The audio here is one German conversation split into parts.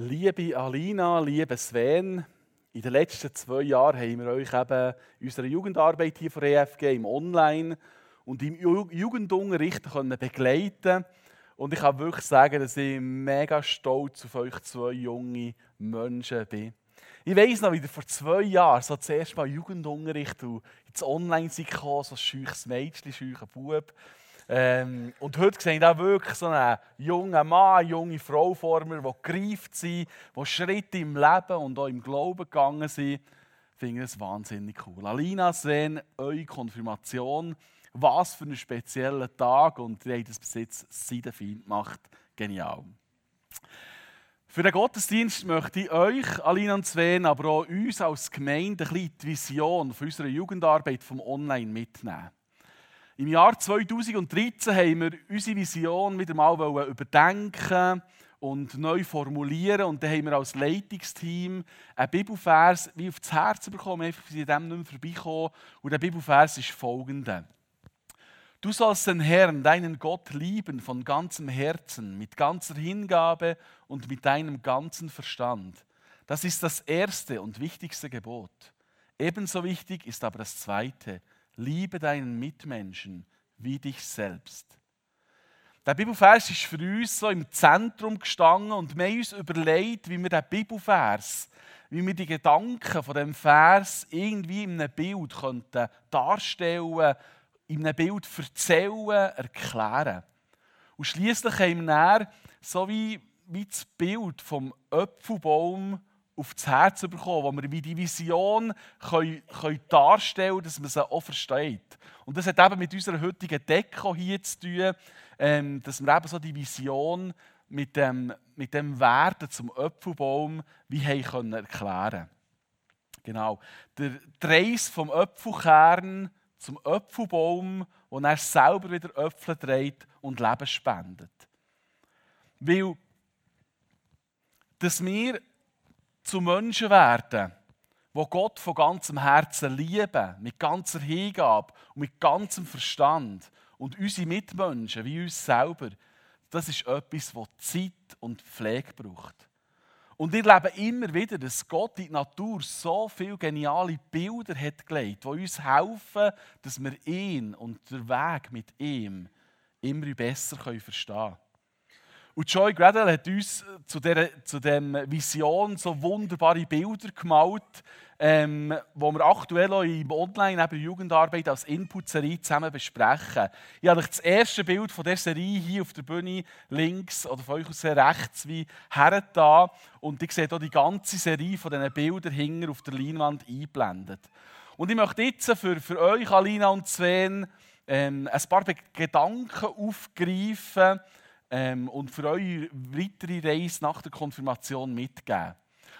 Liebe Alina, liebe Sven, in den letzten zwei Jahren haben wir euch eben in unserer Jugendarbeit hier von EFG im Online und im Jugendunterricht können begleiten Und ich kann wirklich sagen, dass ich mega stolz auf euch zwei junge Menschen bin. Ich weiss noch, wie vor zwei Jahren so zuerst mal Jugendunterricht und ins Online kam, so ein scheuches Mädchen, scheucher Bub. Ähm, und heute sehe ich da wirklich so einen jungen Mann, junge Frau vor mir, die gereift sind, die Schritte im Leben und auch im Glauben gegangen sind. Ich finde das wahnsinnig cool. Alina, Sven, eure Konfirmation, was für einen speziellen Tag und ihr habt das bis jetzt gemacht. Genial. Für den Gottesdienst möchte ich euch, Alina und Sven, aber auch uns als Gemeinde ein bisschen die Vision für unsere Jugendarbeit vom Online mitnehmen. Im Jahr 2013 haben wir unsere Vision wieder mal überdenken und neu formulieren. Und dann haben wir als Leitungsteam einen Bibelvers wie auf das Herz bekommen, einfach sie dem nicht mehr vorbeikommen. Und der Bibelvers ist folgender. Du sollst den Herrn, deinen Gott, lieben von ganzem Herzen, mit ganzer Hingabe und mit deinem ganzen Verstand. Das ist das erste und wichtigste Gebot. Ebenso wichtig ist aber das zweite liebe deinen Mitmenschen wie dich selbst. Der Bibelvers ist für uns so im Zentrum gestanden und wir haben uns überlegt, wie wir den Bibelvers, wie wir die Gedanken von dem Vers irgendwie in einem Bild könnten darstellen, in einem Bild erzählen, erklären. Und schließlich haben wir dann, so wie, wie das Bild vom Apfelbaum auf das Herz bekommen, wo wir wie die Vision können, können darstellen können, dass man sie auch versteht. Und das hat eben mit unserer heutigen Deko hier zu tun, ähm, dass wir eben so die Vision mit dem, mit dem Werden zum Apfelbaum wie haben können erklären Genau. Der Reis vom Apfelkern zum Apfelbaum, wo er selber wieder Äpfel trägt und Leben spendet. Weil, dass wir zu Menschen werden, wo Gott von ganzem Herzen lieben, mit ganzer Hingabe und mit ganzem Verstand und unsere Mitmenschen wie uns selber, das ist etwas, das Zeit und Pflege braucht. Und wir leben immer wieder, dass Gott in die Natur so viele geniale Bilder hat gelegt, die uns helfen, dass wir ihn und den Weg mit ihm immer besser verstehen können. Und Joy Gradle hat uns zu dieser zu dem Vision so wunderbare Bilder gemalt, ähm, wo wir aktuell auch im Online neben Jugendarbeit als Input-Serie zusammen besprechen. Ich habe euch das erste Bild von der Serie hier auf der Bühne links oder von euch aus rechts wie da und ich sehe hier die ganze Serie von diesen Bildern hinten auf der Leinwand eingeblendet. Und ich möchte jetzt für, für euch, Alina und Sven, ähm, ein paar Gedanken aufgreifen, ähm, und für eure weitere Reise nach der Konfirmation mitgeben.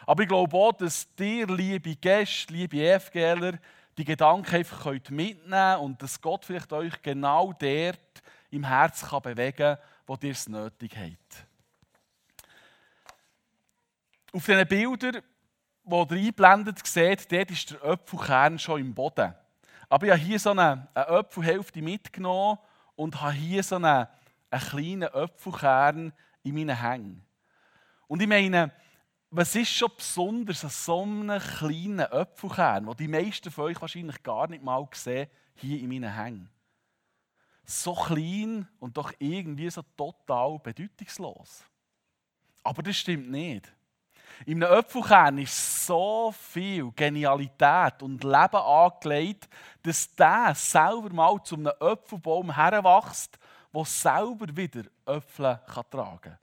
Aber ich glaube auch, dass dir, liebe Gäste, liebe EFGler, die Gedanken einfach könnt mitnehmen und dass Gott vielleicht euch genau dort im Herz kann bewegen kann, wo ihr es nötig habt. Auf diesen Bildern, die ihr einblendet seht, dort ist der Apfelkern schon im Boden. Aber ich habe hier so eine, eine Apfelhälfte mitgenommen und habe hier so eine einen kleinen Apfelkern in meinen Hängen. Und ich meine, was ist schon besonders an so einem kleinen Apfelkern, den die meisten von euch wahrscheinlich gar nicht mal sehen, hier in meinen Hängen? So klein und doch irgendwie so total bedeutungslos. Aber das stimmt nicht. In einem Apfelkern ist so viel Genialität und Leben angelegt, dass der selber mal zu einem Apfelbaum heranwächst der selber wieder Äpfel tragen kann.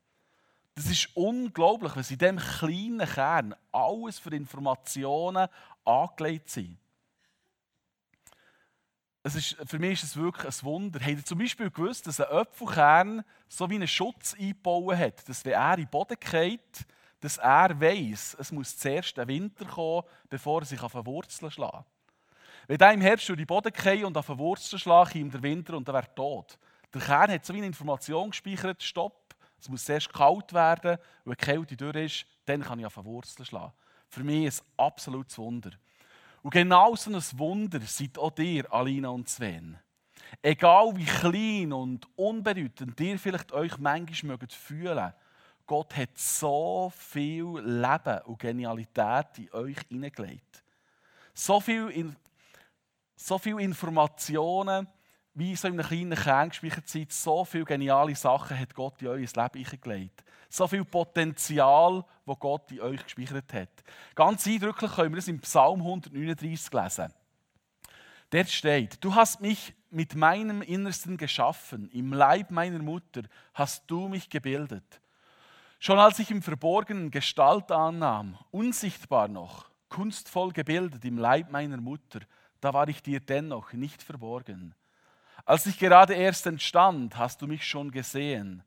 Das ist unglaublich, was in diesem kleinen Kern alles für Informationen angelegt sind. Es ist, für mich ist es wirklich ein Wunder. Habt ihr zum Beispiel gewusst, dass ein Apfelkern so wie einen Schutz eingebaut hat, dass wenn er in den Boden geht, dass er weiß, es muss zuerst der Winter kommen, bevor er sich auf Wurzeln schlägt. Wenn er im Herbst durch den Boden geht und auf Wurzeln schlägt, kommt der Winter und er wird tot. Der Kern hat so wie eine Information gespeichert, stopp, es muss zuerst kalt werden, wenn die Kälte durch ist, dann kann ich auf eine Wurzel schlagen. Für mich ein absolutes Wunder. Und genau so ein Wunder seid auch dir, Alina und Sven. Egal wie klein und unbedeutend ihr vielleicht euch manchmal mögt fühlen, Gott hat so viel Leben und Genialität in euch hineingelegt. So viel, so viel Informationen, wie so in einem kleinen Kern gespeichert sind, so viele geniale Sachen hat Gott in euer Leben hineingelegt. So viel Potenzial, das Gott in euch gespeichert hat. Ganz eindrücklich können wir es im Psalm 139 lesen. Dort steht, du hast mich mit meinem Innersten geschaffen, im Leib meiner Mutter hast du mich gebildet. Schon als ich im Verborgenen Gestalt annahm, unsichtbar noch, kunstvoll gebildet im Leib meiner Mutter, da war ich dir dennoch nicht verborgen. Als ich gerade erst entstand, hast du mich schon gesehen.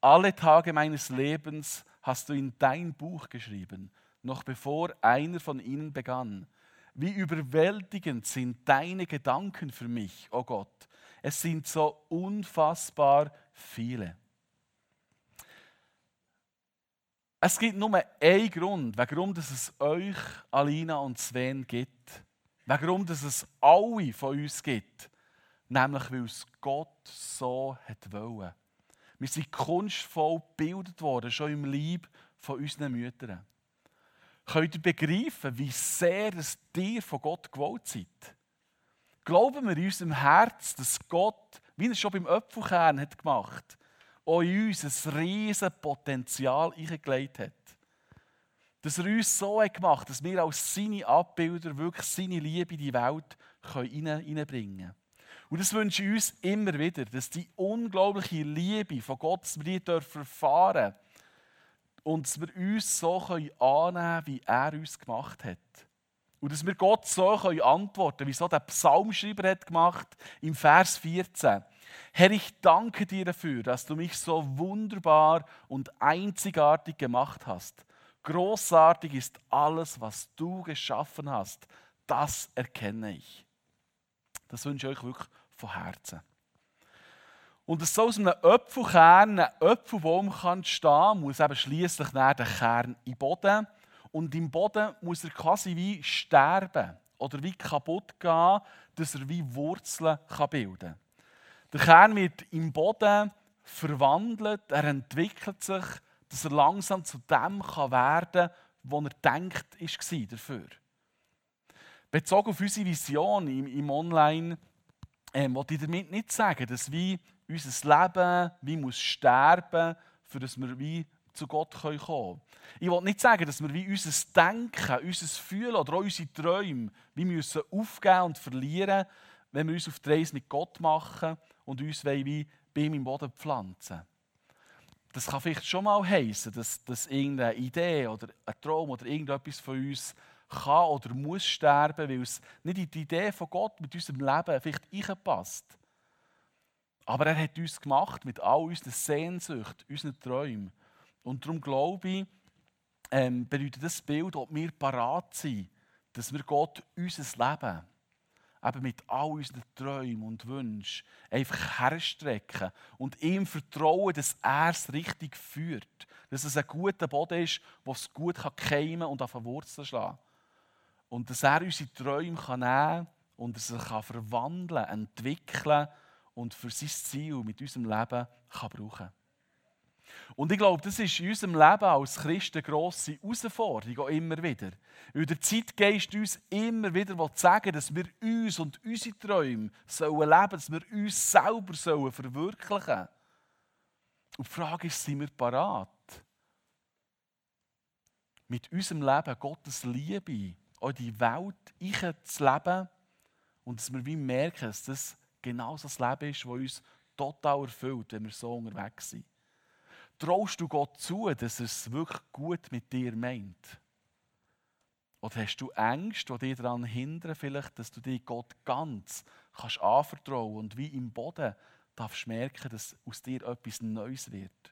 Alle Tage meines Lebens hast du in dein Buch geschrieben, noch bevor einer von ihnen begann. Wie überwältigend sind deine Gedanken für mich, o oh Gott. Es sind so unfassbar viele. Es gibt nur einen Grund, warum es euch, Alina und Sven gibt. Warum es alle von uns gibt. Nämlich, weil es Gott so hat wollen. Wir sind kunstvoll gebildet worden, schon im Leib von unseren Müttern. Könnt ihr begreifen, wie sehr es dir von Gott gewollt seid? Glauben wir in unserem Herz, dass Gott, wie er es schon beim Apfelkern hat gemacht auch in uns ein riesiges Potenzial eingelegt hat. Dass er uns so hat gemacht dass wir als seine Abbilder wirklich seine Liebe in die Welt hineinbringen können. Und das wünsche ich uns immer wieder, dass die unglaubliche Liebe von Gott, wir die erfahren dürfen und dass wir uns so annehmen können, wie er uns gemacht hat. Und dass wir Gott so antworten können, wie so der Psalmschreiber hat gemacht im Vers 14. Herr, ich danke dir dafür, dass du mich so wunderbar und einzigartig gemacht hast. Großartig ist alles, was du geschaffen hast. Das erkenne ich. Das wünsche ich euch wirklich von Herzen. Und dass so aus einem Apfelkern ein Apfelbaum kann stehen muss eben schließlich der Kern im Boden. Und im Boden muss er quasi wie sterben oder wie kaputt gehen, dass er wie Wurzeln bilden kann. Der Kern wird im Boden verwandelt, er entwickelt sich, dass er langsam zu dem kann werden kann, wo er denkt, war dafür. Bezogen auf unsere Vision im Online, ähm, wollte ich damit nicht sagen, dass wie unser Leben wie muss sterben, für dass wir wie zu Gott kommen können. Ich will nicht sagen, dass wir wie unser Denken, unser Fühlen oder auch unsere Träume wie müssen aufgeben und verlieren, wenn wir uns auf die Reise mit Gott machen und uns wie bei ihm im Boden pflanzen. Das kann vielleicht schon mal heißen, dass, dass irgendeine Idee oder ein Traum oder irgendetwas von uns kann oder muss sterben, weil es nicht in die Idee von Gott mit unserem Leben vielleicht reinpasst. Aber er hat uns gemacht mit all unseren Sehnsüchten, unseren Träumen. Und darum glaube ich, ähm, bedeutet das Bild, ob wir parat sind, dass wir Gott unser Leben eben mit all unseren Träumen und Wünschen einfach herstrecken und ihm vertrauen, dass er es richtig führt. Dass es ein guter Boden ist, wo es gut keimen und auf Wurzeln schlagen Und dass er unsere Träume kann nehmen und er sich verwandeln, entwickeln und für sein Ziel mit unserem Leben kann brauchen kann. Und ich glaube, das ist in unserem Leben als Christen eine grosse Herausforderung, auch immer wieder. Weil der Zeitgeist uns immer wieder sagen dass wir uns und unsere Träume sollen leben, dass wir uns selber sollen verwirklichen sollen. Und die Frage ist, sind wir parat? Mit unserem Leben Gottes Liebe auch die Welt zu leben und dass wir wie merken, dass das genau das Leben ist, das uns total erfüllt, wenn wir so unterwegs sind. Traust du Gott zu, dass er es wirklich gut mit dir meint? Oder hast du Ängste, die dich daran hindern, vielleicht, dass du dich Gott ganz kannst anvertrauen und wie im Boden darfst merken, dass aus dir etwas Neues wird?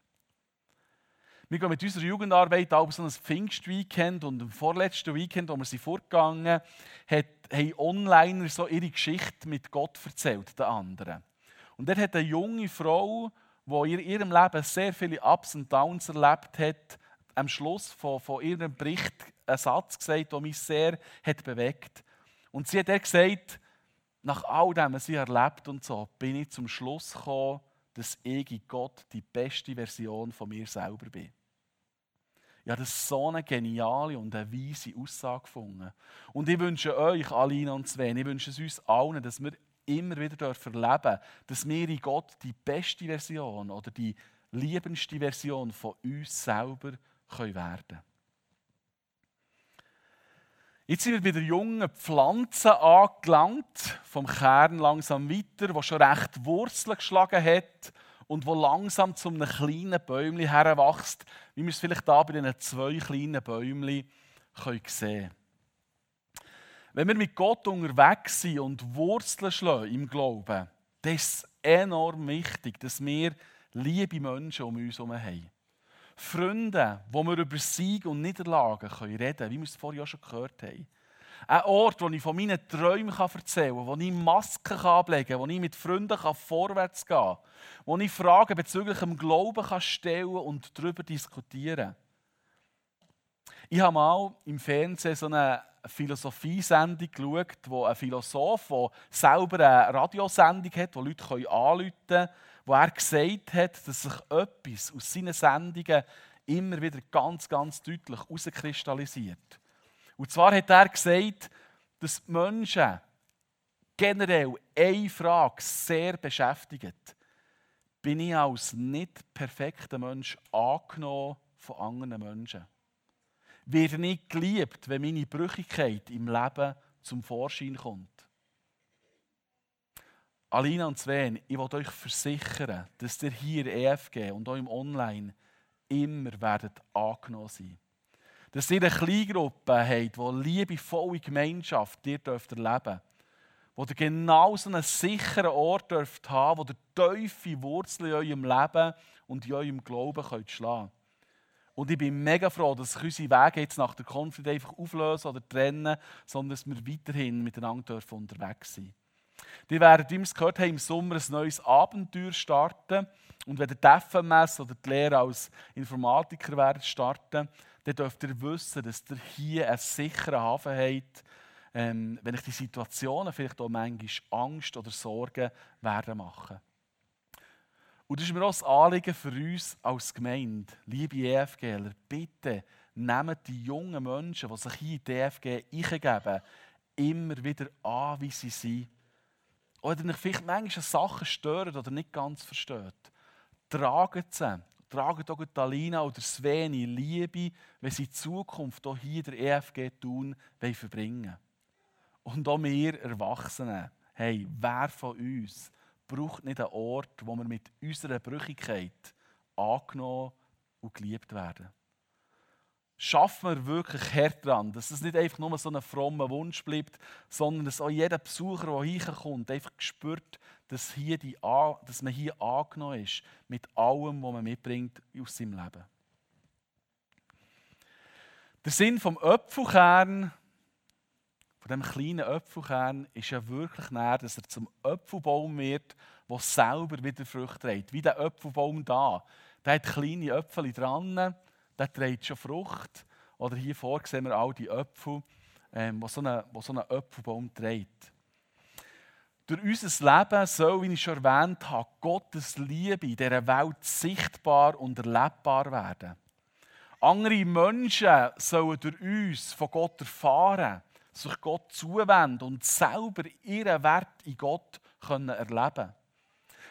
Wir gehen mit unserer Jugendarbeit auch so ein Pfingstweekend und im vorletzten Weekend, wo wir sie vorgegangen hat, haben Onliner so ihre Geschichte mit Gott erzählt, den anderen. Und dort hat eine junge Frau die in ihrem Leben sehr viele Ups und Downs erlebt hat, am Schluss von, von ihrem Bericht einen Satz gesagt, der mich sehr hat bewegt Und sie hat gesagt, nach all dem, was sie erlebt und so, bin ich zum Schluss gekommen, dass ich in Gott die beste Version von mir selber bin. Ich habe das so eine geniale und eine weise Aussage gefunden. Und ich wünsche euch, Alina und Sven, ich wünsche es uns allen, dass wir immer wieder erleben dürfen, dass wir in Gott die beste Version oder die liebendste Version von uns selber können werden. Jetzt sind wir bei der jungen Pflanze angelangt, vom Kern langsam weiter, wo schon recht Wurzeln geschlagen hat und wo langsam zu einem kleinen Bäumchen heranwächst, wie wir es vielleicht hier bei diesen zwei kleinen Bäumchen sehen können. Wenn wir mit Gott unterwegs sind und Wurzeln schlagen im Glauben, dann ist enorm wichtig, dass wir liebe Menschen um uns herum haben. Freunde, wo wir über Sieg und Niederlagen reden können, wie wir es auch schon gehört haben. Ein Ort, wo ich von meinen Träumen erzählen kann, wo ich Masken ablegen kann, wo ich mit Freunden vorwärts gehen kann, wo ich Fragen bezüglich dem Glauben stellen und darüber diskutieren kann. Ich habe mal im Fernsehen so eine Philosophiesendung geschaut, wo ein Philosoph, der selber eine Radiosendung hat, wo Leute anrufen können, wo er gesagt hat, dass sich etwas aus seinen Sendungen immer wieder ganz, ganz deutlich herauskristallisiert. Und zwar hat er gesagt, dass die Menschen generell eine Frage sehr beschäftigt. Bin ich als nicht perfekter Mensch angenommen von anderen Menschen? Werde ich geliebt, wenn meine Brüchigkeit im Leben zum Vorschein kommt? Alina und Sven, ich will euch versichern, dass ihr hier EFG und auch im Online immer werdet angenommen sein dass ihr eine Kleingruppe habt, die liebevolle Gemeinschaft ihr dürft erleben. Wo ihr genau so einen sicheren Ort dürft haben, wo ihr tiefe Wurzeln in eurem Leben und in eurem Glauben könnt schlagen Und ich bin mega froh, dass sich unsere Wege jetzt nach der Konflikt einfach auflösen oder trennen, sondern dass wir weiterhin miteinander unterwegs sein. Die werden, wie wir es gehört haben, im Sommer ein neues Abenteuer starten. Und wenn der FMS oder die Lehre als Informatiker werden starten, dann dürft ihr wissen, dass ihr hier einen sicheren Hafen habt, ähm, wenn ich die Situationen vielleicht auch manchmal Angst oder Sorgen werden machen. Und das ist mir auch ein Anliegen für uns als Gemeinde. Liebe EFGler, bitte nehmt die jungen Menschen, die sich hier in die EFG eingeben, immer wieder an, wie sie sind. Oder euch vielleicht manchmal Sachen stören oder nicht ganz versteht. Tragt sie tragen auch Alina oder Sven in Liebe, wenn sie in Zukunft auch hier der EFG tun verbringen Und auch wir Erwachsenen, hey, wer von uns braucht nicht einen Ort, wo wir mit unserer Brüchigkeit angenommen und geliebt werden? Schaffen wir wirklich hart dran, dass es nicht einfach nur so ein frommer Wunsch bleibt, sondern dass auch jeder Besucher, der hierkommt, einfach spürt, dass, hier die, dass man hier angenommen ist mit allem, was man mitbringt aus seinem Leben. Der Sinn vom Öpfelkern, von dem kleinen Öpfelkern, ist ja wirklich näher, dass er zum Öpfelbaum wird, der selber wieder Früchte trägt. Wie der Öpfelbaum da. Der hat kleine Äpfel dran der trägt schon Frucht. Oder hier vor sehen wir all die Äpfel, ähm, die so eine Äpfelbaum trägt. Durch unser Leben soll, wie ich schon erwähnt habe, Gottes Liebe in dieser Welt sichtbar und erlebbar werden. Andere Menschen sollen durch uns von Gott erfahren, sich Gott zuwenden und selber ihren Wert in Gott erleben können.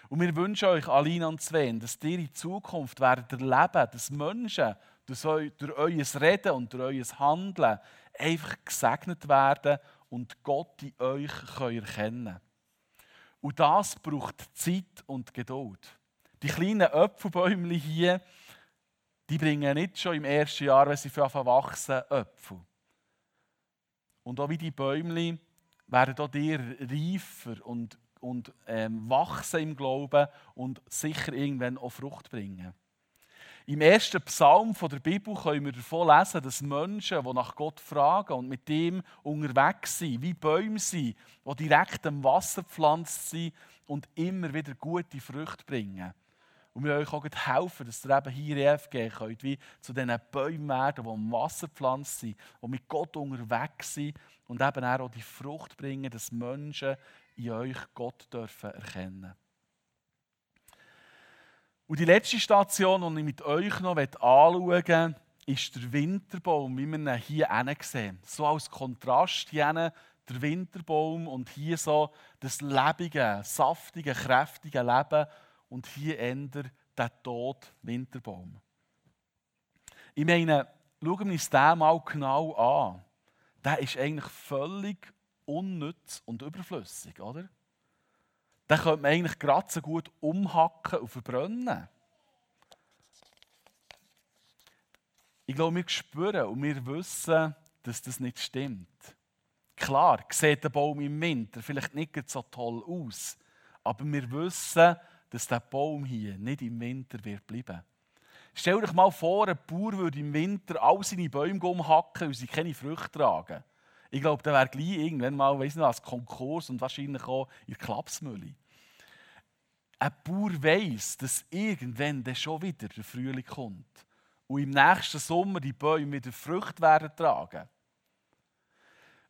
Und wir wünschen euch, Alina und Sven, dass ihr in Zukunft werdet erleben, dass Menschen durch euer Reden und durch euer Handeln einfach gesegnet werden und Gott in euch erkennen können. Und das braucht Zeit und Geduld. Die kleinen Äpfelbäume hier, die bringen nicht schon im ersten Jahr, wenn sie wachsen, Äpfel. Und auch wie die Bäume werden auch dir reifer und, und ähm, wachsen im Glauben und sicher irgendwann auch Frucht bringen. Im ersten Psalm der Bibel können wir davon lesen, dass Menschen, die nach Gott fragen und mit ihm unterwegs sind, wie Bäume sind, die direkt am Wasser gepflanzt sind und immer wieder gute Früchte bringen. Und wir euch auch helfen, dass ihr eben hier EFG könnt, wie zu diesen Bäumen werden, die am Wasser gepflanzt sind, die mit Gott unterwegs sind und eben auch die Frucht bringen, dass Menschen in euch Gott dürfen erkennen dürfen. Und die letzte Station, die ich mit euch noch anschauen möchte, ist der Winterbaum, wie wir ihn hier sehen. So als Kontrast hier der Winterbaum und hier so das lebige, saftige, kräftige Leben und hier ändert der Tod Winterbaum. Ich meine, schauen wir uns den mal genau an. Der ist eigentlich völlig unnütz und überflüssig, oder? Den könnte man eigentlich gerade so gut umhacken und verbrennen. Ich glaube, wir spüren und wir wissen, dass das nicht stimmt. Klar, sieht der Baum im Winter vielleicht nicht so toll aus, aber wir wissen, dass der Baum hier nicht im Winter wird bleiben. Stell dir mal vor, ein Bauer würde im Winter all seine Bäume umhacken und sie keine Früchte tragen. Ich glaube, da wäre gleich irgendwann mal, weiss nicht, als Konkurs und wahrscheinlich auch in der Klapsmühle. Ein Bauer weiß, dass irgendwann dann schon wieder der Frühling kommt und im nächsten Sommer die Bäume wieder Früchte werden tragen.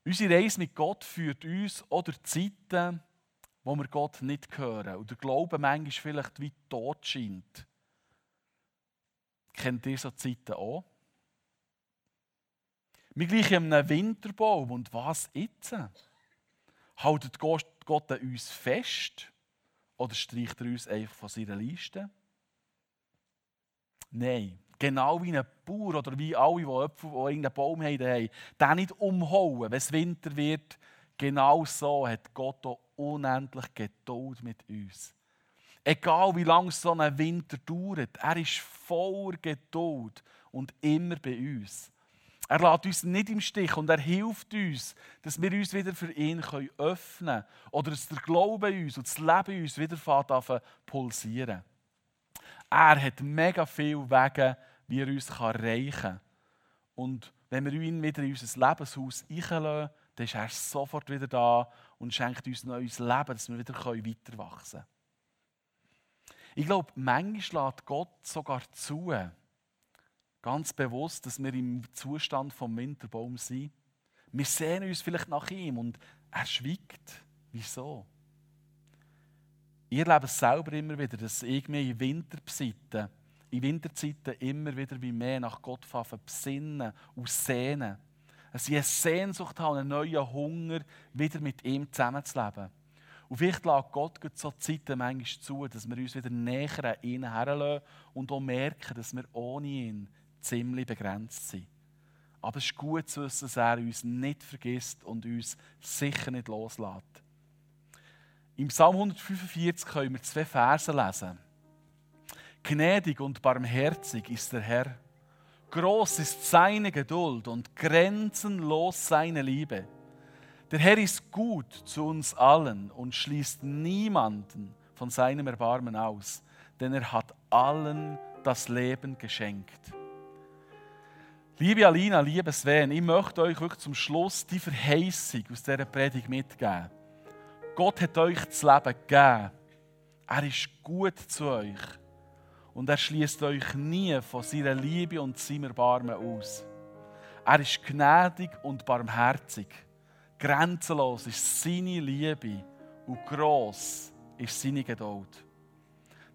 Unsere Reise mit Gott führt uns oder Zeiten, wo wir Gott nicht hören und der Glaube manchmal vielleicht wie tot scheint. Kennt ihr so Zeiten auch? Wir gleichen einem Winterbaum. Und was jetzt? Haltet Gott an uns fest? Oder streicht er uns einfach von seiner Liste? Nein. Genau wie ein Bauer oder wie alle, die, Äpfel, die irgendeinen Baum haben, den nicht umhauen, wenn es Winter wird. Genau so hat Gott auch unendlich Geduld mit uns. Egal wie lange so ein Winter dauert, er ist voller Geduld und immer bei uns. Er lässt uns nicht im Stich und er hilft uns, dass wir uns wieder für ihn öffnen können oder dass der Glaube uns und das Leben uns wieder fährt pulsieren. Er hat mega viele Wege, wie er uns erreichen kann. Und wenn wir ihn wieder in unser Lebenshaus einlassen, dann ist er sofort wieder da und schenkt uns neues Leben, dass wir wieder weiter wachsen können. Ich glaube, manchmal lässt Gott sogar zu, ganz bewusst, dass wir im Zustand vom Winterbaum sind. Wir sehen uns vielleicht nach ihm und er schweigt. Wieso? Ich erlebe selber immer wieder, dass ich mich in Winterzeiten, in Winterzeiten immer wieder wie mehr nach Gott besinnen und sehnen. Dass ich eine Sehnsucht habe, einen neuen Hunger, wieder mit ihm zusammenzuleben. Und vielleicht lässt Gott so Zeiten manchmal zu, dass wir uns wieder näher an ihn herlassen und auch merken, dass wir ohne ihn ziemlich begrenzt sind. Aber es ist gut zu wissen, dass er uns nicht vergisst und uns sicher nicht loslässt. Im Psalm 145 können wir zwei Verse lesen. Gnädig und barmherzig ist der Herr. Groß ist seine Geduld und grenzenlos seine Liebe. Der Herr ist gut zu uns allen und schließt niemanden von seinem Erbarmen aus, denn er hat allen das Leben geschenkt. Liebe Alina, liebe Sven, ich möchte euch wirklich zum Schluss die Verheißung aus dieser Predigt mitgeben. Gott hat euch das Leben gegeben. Er ist gut zu euch. Und er schließt euch nie von seiner Liebe und seinem Erbarmen aus. Er ist gnädig und barmherzig. Grenzenlos ist seine Liebe und gross ist seine Geduld.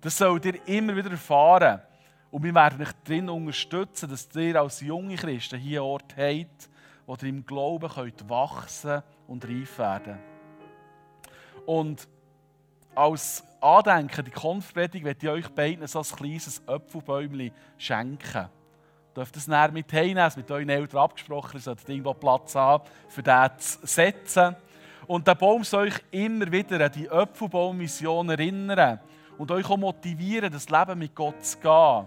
Das sollt ihr immer wieder erfahren. Und wir werden euch darin unterstützen, dass ihr als junge Christen hier einen Ort habt, wo ihr im Glauben könnt wachsen und reif werden Und als Andenken, die Konfpredigt, werde ich euch beiden so ein kleines Apfelbäumchen schenken. Ihr dürft es näher mit heimnehmen, es mit euren Eltern abgesprochen, ihr solltet irgendwo Platz haben, für den zu setzen. Und der Baum soll euch immer wieder an die Apfelbaummission erinnern und euch auch motivieren, das Leben mit Gott zu gehen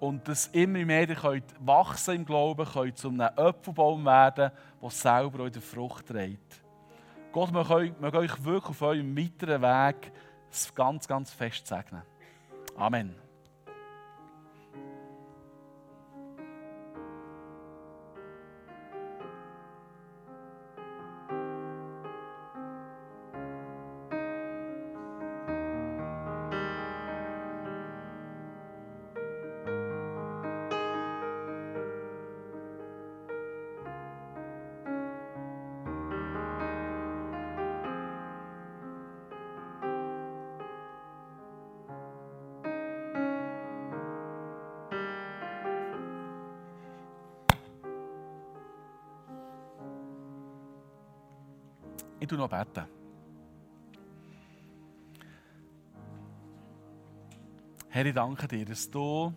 und dass immer mehr ihr könnt wachsen im Glauben, könnt zu einem Apfelbaum werden, der selber euch Frucht trägt. Gott möge euch wirklich auf eurem weiteren Weg ganz, ganz fest segnen. Amen. Ich tue noch beten. Herr, ich danke dir, dass du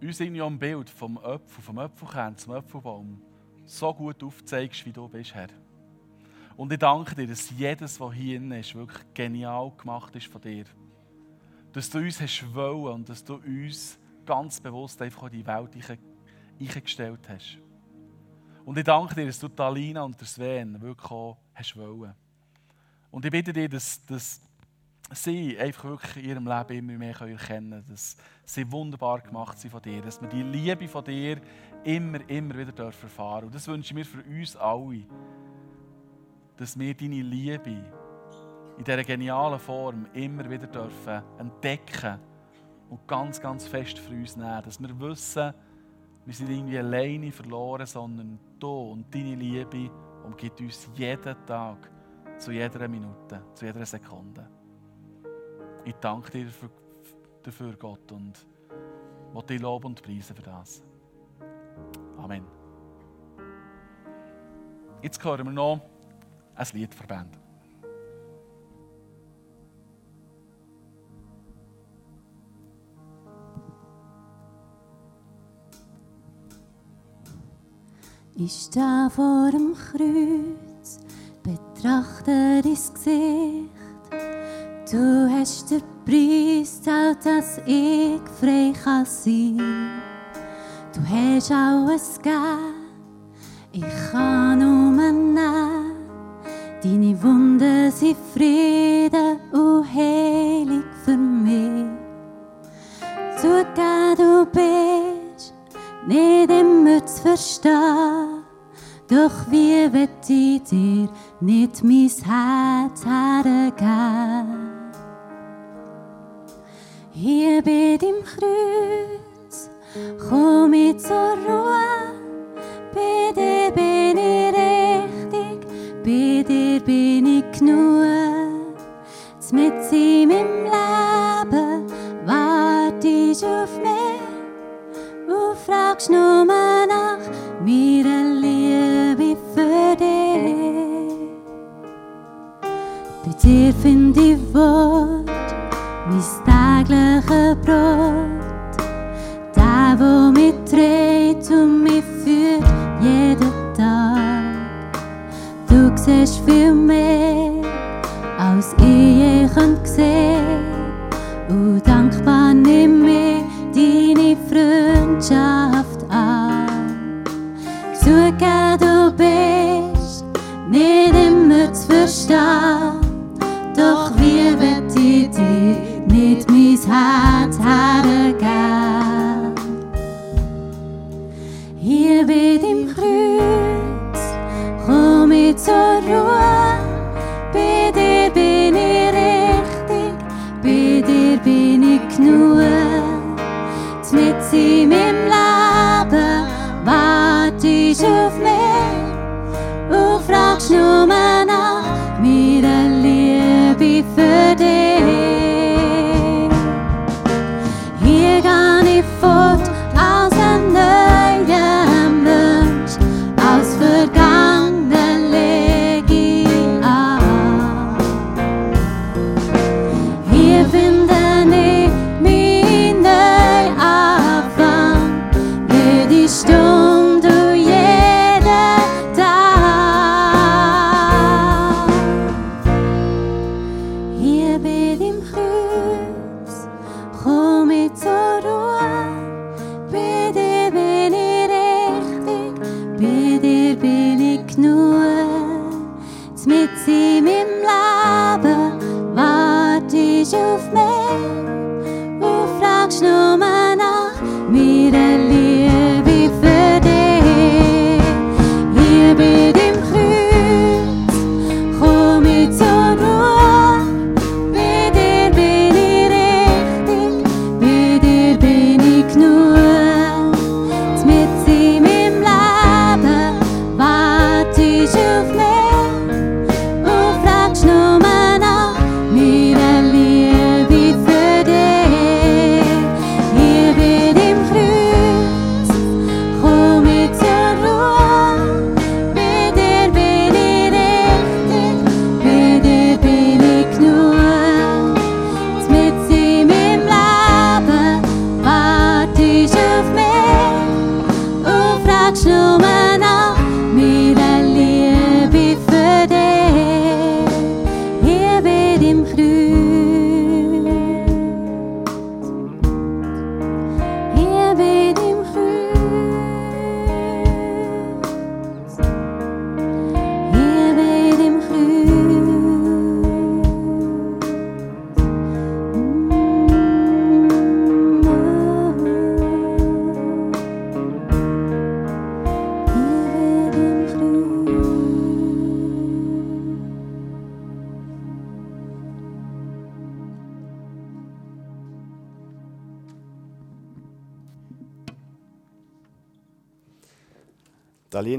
uns in einem Bild vom Öpfel, vom Öpfelkern zum Öpfelbaum so gut aufzeigst, wie du bist, Herr. Und ich danke dir, dass jedes, was hier drin ist, wirklich genial gemacht ist von dir. Dass du uns hast wollen und dass du uns ganz bewusst einfach in die Welt eingestellt hast. Und ich danke dir, dass du Talina und Sven wirklich auch hast wollen. Und ich bitte dir, dass, dass sie einfach wirklich in ihrem Leben immer mehr erkennen können, dass sie wunderbar gemacht sind von dir, dass wir die Liebe von dir immer, immer wieder dürfen erfahren. Und das wünsche ich mir für uns alle, dass wir deine Liebe in dieser genialen Form immer wieder dürfen entdecken und ganz, ganz fest für uns nehmen. Dass wir wissen, wir sind irgendwie alleine verloren, sondern du und deine Liebe umgibt uns jeden Tag, zu jeder Minute, zu jeder Sekunde. Ich danke dir dafür, Gott, und will dich loben und preisen für das. Amen. Jetzt hören wir noch ein Lied verband. Ich stehe vor dem Kreuz, betrachte dein Gesicht. Du hast den Preis gezahlt, dass ich frei kann sein. Du hast alles gegeben, ich kann nur nehmen. Deine Wunden sind Frieden zu verstehen. Doch wie will ich dir nicht mein Herz hergeben? Hier bei dem Kreuz komm ich zur Ruhe. Bei dir bin ich richtig, bei dir bin ich genug. Mit in meinem Leben wartest auf mich und fragst nur nach zur Ruhe. Bei dir bin ich richtig, bei dir bin ich genug. Mit in meinem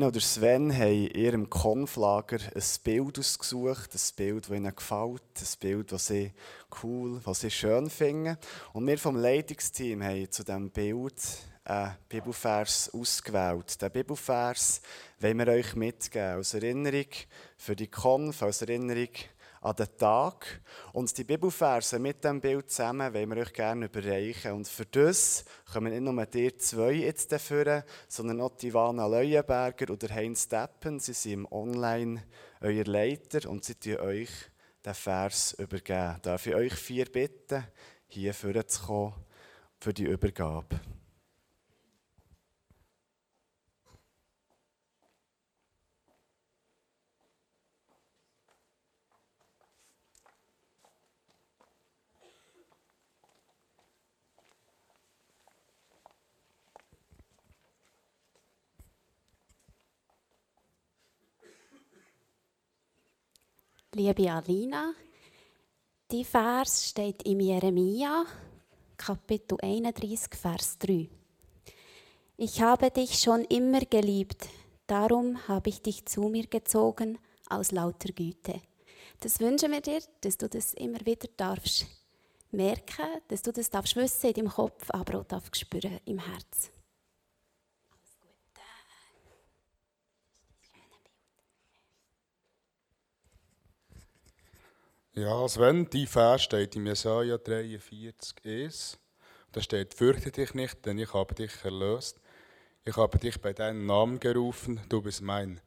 Alina und Sven haben in ihrem Konflager ein Bild ausgesucht, ein Bild, das ihnen gefällt, ein Bild, das sie cool, was sie schön finden. Und wir vom Leitungsteam haben zu diesem Bild einen Bibelvers ausgewählt. Den Bibelvers wollen wir euch mitgeben, als Erinnerung für die Konf, als Erinnerung an den Tag. Und die Bibelverse mit dem Bild zusammen wollen wir euch gerne überreichen. Und für das kommen nicht nur dir zwei jetzt dafür, sondern auch die Ivana Leuenberger oder Heinz Deppen. Sie sind im Online euer Leiter und sie tun euch den Vers übergeben. Darf ich euch vier bitten, hier vorzukommen für die Übergabe? Liebe Alina, die Vers steht im Jeremia, Kapitel 31, Vers 3. Ich habe dich schon immer geliebt, darum habe ich dich zu mir gezogen aus lauter Güte. Das wünschen wir dir, dass du das immer wieder darfst merken, dass du das darfst wissen in deinem Kopf, aber auch darfst spüren im Herz. Ja, Sven, die Vers steht im Jesaja 43, 1. Da steht, fürchte dich nicht, denn ich habe dich erlöst. Ich habe dich bei deinem Namen gerufen, du bist mein.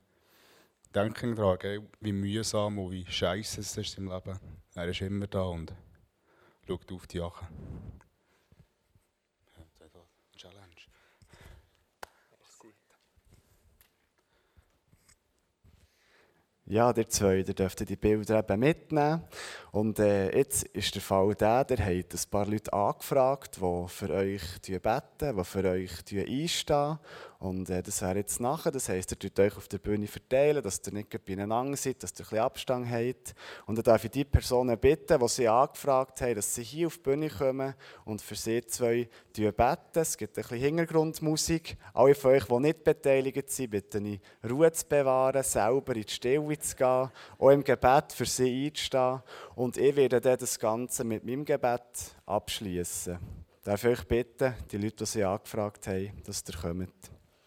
Denken daran, wie mühsam und wie scheiße es ist im Leben. Er ist immer da und schaut auf die Jache. Ja, der zwei, ihr dürft die Bilder eben mitnehmen. Und äh, jetzt ist der Fall der, der hat ein paar Leute angefragt, die für euch beten, die für euch einstehen. Und äh, das wäre jetzt nachher. Das heisst, ihr tut euch auf der Bühne verteilen, dass ihr nicht beieinander seid, dass ihr ein bisschen Abstand habt. Und dann darf ich die Personen bitten, die sie angefragt haben, dass sie hier auf die Bühne kommen und für sie zwei beten. Es gibt ein bisschen Hintergrundmusik. Alle von euch, die nicht beteiligt sind, bitte ich, Ruhe zu bewahren, selber in die Stille zu gehen, auch im Gebet für sie einzustehen. Und ich werde dann das Ganze mit meinem Gebet abschließen. Darf ich euch bitten, die Leute, die sie angefragt haben, dass ihr kommt.